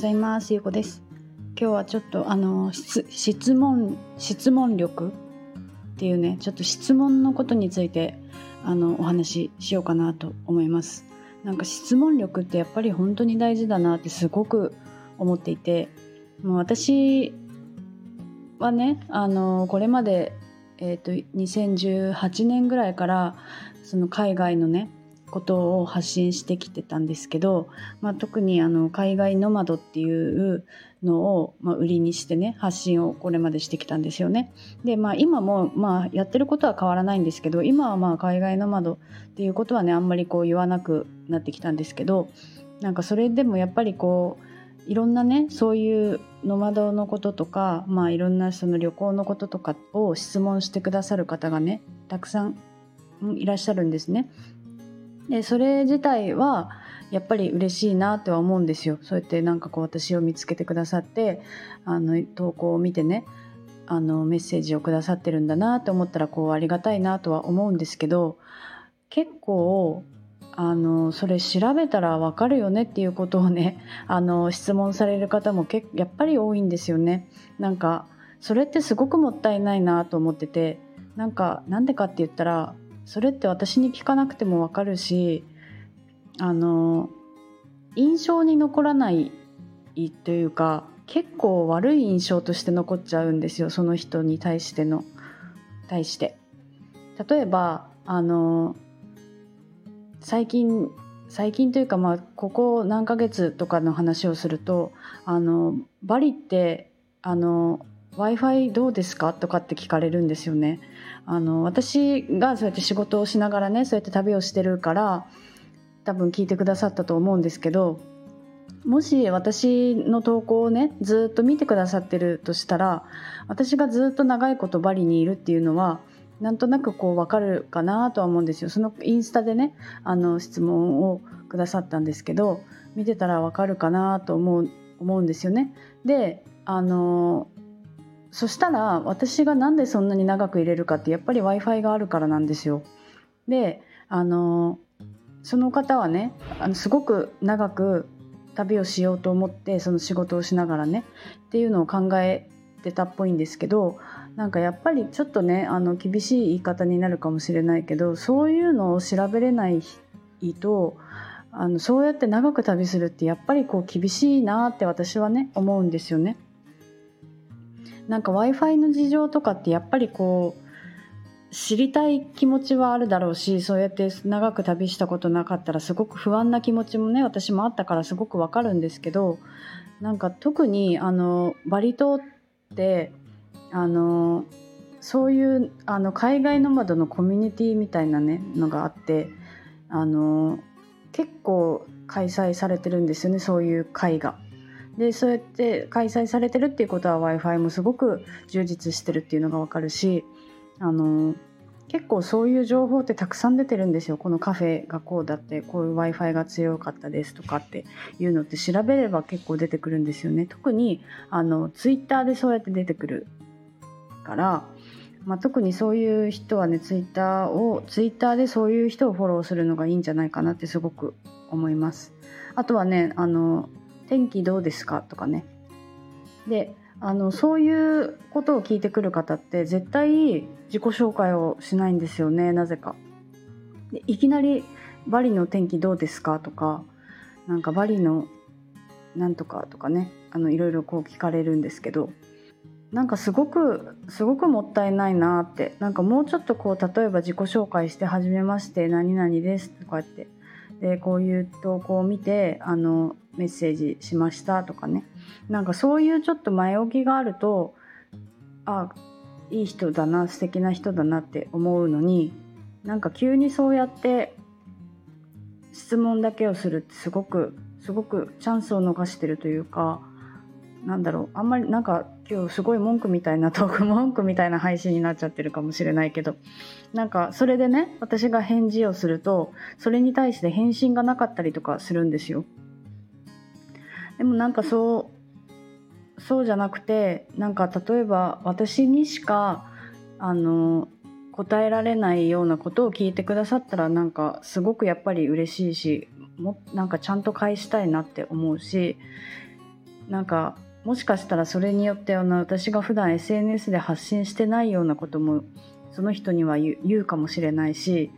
ございます。ゆうこです。今日はちょっとあの質問質問力っていうねちょっと質問のことについてあのお話ししようかなと思います。なんか質問力ってやっぱり本当に大事だなってすごく思っていてもう私はねあのこれまで、えーと、2018年ぐらいからその海外のねことを発信してきてたんですけど、まあ、特にあの海外ノマドっていうのを、まあ、売りにしてね発信をこれまでしてきたんですよね。でまあ今もまあやってることは変わらないんですけど今はまあ海外ノマドっていうことはねあんまりこう言わなくなってきたんですけどなんかそれでもやっぱりこういろんなねそういうノマドのこととか、まあ、いろんなその旅行のこととかを質問してくださる方がねたくさんいらっしゃるんですね。でそれ自体はやっぱり嬉しいなとは思うんですよ。そうやってなんかこう私を見つけてくださってあの投稿を見てねあのメッセージをくださってるんだなと思ったらこうありがたいなとは思うんですけど結構あのそれ調べたらわかるよねっていうことをね あの質問される方もけやっぱり多いんですよね。なんかそれってすごくもったいないなと思っててなんかなんでかって言ったらそれって私に聞かなくてもわかるしあの印象に残らないというか結構悪い印象として残っちゃうんですよその人に対しての対して。例えばあの最近最近というかまあここ何ヶ月とかの話をするとあのバリってあの w i f i どうですか？とかって聞かれるんですよね。あの私がそうやって仕事をしながらねそうやって旅をしてるから多分聞いてくださったと思うんですけどもし私の投稿をねずっと見てくださってるとしたら私がずっと長いことバリにいるっていうのはなんとなくこう分かるかなとは思うんですよそのインスタでねあの質問をくださったんですけど見てたら分かるかなと思う思うんですよね。であのそしたら私がなんでそんなに長く入れるかってやっぱり w i f i があるからなんですよ。であのその方はねあのすごく長く旅をしようと思ってその仕事をしながらねっていうのを考えてたっぽいんですけどなんかやっぱりちょっとねあの厳しい言い方になるかもしれないけどそういうのを調べれないとあのそうやって長く旅するってやっぱりこう厳しいなって私はね思うんですよね。なんか w i f i の事情とかってやっぱりこう知りたい気持ちはあるだろうしそうやって長く旅したことなかったらすごく不安な気持ちもね私もあったからすごくわかるんですけどなんか特にあのバリ島ってあのそういうあの海外ノマドのコミュニティみたいなねのがあってあの結構開催されてるんですよねそういう会が。でそうやって開催されてるっていうことは w i f i もすごく充実してるっていうのが分かるしあの結構そういう情報ってたくさん出てるんですよ。このカフェがこうだってこういう w i f i が強かったですとかっていうのって調べれば結構出てくるんですよね。特にあのツイッターでそうやって出てくるから、まあ、特にそういう人はねツイッターをツイッターでそういう人をフォローするのがいいんじゃないかなってすごく思います。あとはねあの天気どうですか？とかね。であのそういうことを聞いてくる方って絶対自己紹介をしないんですよねなぜか。でいきなり「バリの天気どうですか?」とかなんかバリのなんとかとかねあのいろいろこう聞かれるんですけどなんかすごくすごくもったいないなってなんかもうちょっとこう例えば自己紹介して「はじめまして何々です」とかってでこういう投稿を見てあのメッセージしましたとかね。なんかそういうちょっと前置きがあるとあいい人だな素敵な人だなって思うのになんか急にそうやって質問だけをするってすごくすごくチャンスを逃してるというかなんだろうあんまりなんか今日すごい文句みたいなトーク文句みたいな配信になっちゃってるかもしれないけどなんかそれでね私が返事をするとそれに対して返信がなかったりとかするんですよ。でもなんかそうそうじゃなくてなんか例えば私にしかあの答えられないようなことを聞いてくださったらなんかすごくやっぱり嬉しいしもなんかちゃんと返したいなって思うしなんかもしかしたらそれによってあの私が普段 SNS で発信してないようなこともその人には言うかもしれないし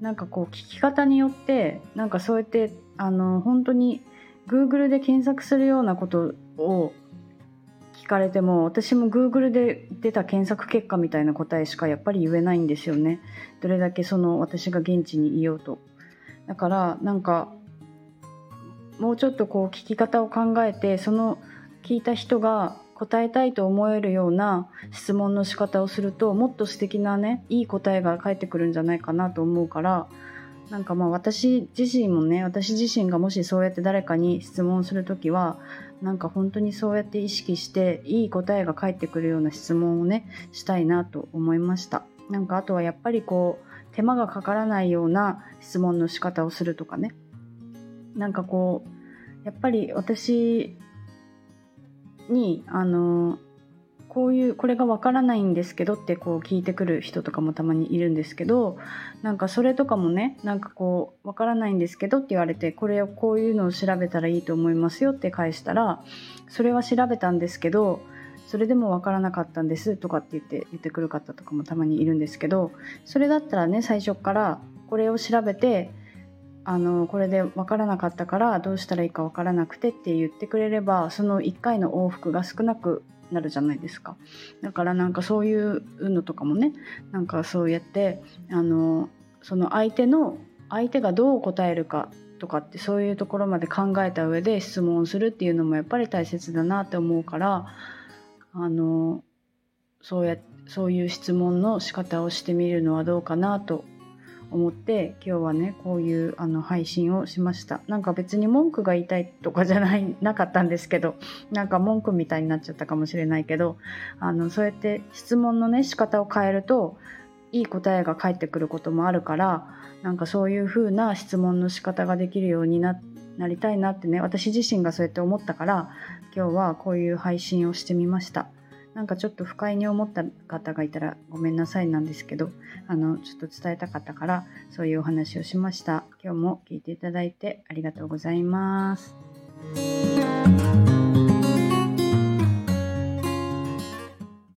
なんかこう聞き方によってなんかそうやってあの本当に Google で検索するようなことを聞かれても私も Google で出た検索結果みたいな答えしかやっぱり言えないんですよね。どれだけその私が現地にいようと。だからなんかもうちょっとこう聞き方を考えてその聞いた人が答えたいと思えるような質問の仕方をするともっと素敵なねいい答えが返ってくるんじゃないかなと思うからなんかまあ私自身もね私自身がもしそうやって誰かに質問する時はなんか本当にそうやって意識していい答えが返ってくるような質問をねしたいなと思いました。なんかあとはやっぱりこう手間がかからないような質問の仕方をするとかね。なんかこうやっぱり私にあのこういうこれがわからないんですけどってこう聞いてくる人とかもたまにいるんですけどなんかそれとかもねなんかこうわからないんですけどって言われてこれをこういうのを調べたらいいと思いますよって返したらそれは調べたんですけどそれでもわからなかったんですとかって言って言ってくる方とかもたまにいるんですけどそれだったらね最初からこれを調べてあのこれで分からなかったからどうしたらいいか分からなくてって言ってくれればその1回の往復が少なくなるじゃないですか。だからなんかそういうのとかもねなんかそうやってあのその相手の相手がどう答えるかとかってそういうところまで考えた上で質問するっていうのもやっぱり大切だなって思うからあのそうやそういう質問の仕方をしてみるのはどうかなと思って今日はねこういうあの配信をしましたなんか別に文句が言いたいとかじゃないなかったんですけどなんか文句みたいになっちゃったかもしれないけどあのそうやって質問のね仕方を変えるといい答えが返ってくることもあるからなんかそういう風な質問の仕方ができるようになりたいなってね私自身がそうやって思ったから今日はこういう配信をしてみました。なんかちょっと不快に思った方がいたらごめんなさいなんですけど、あの、ちょっと伝えたかったから、そういうお話をしました。今日も聞いていただいてありがとうございます。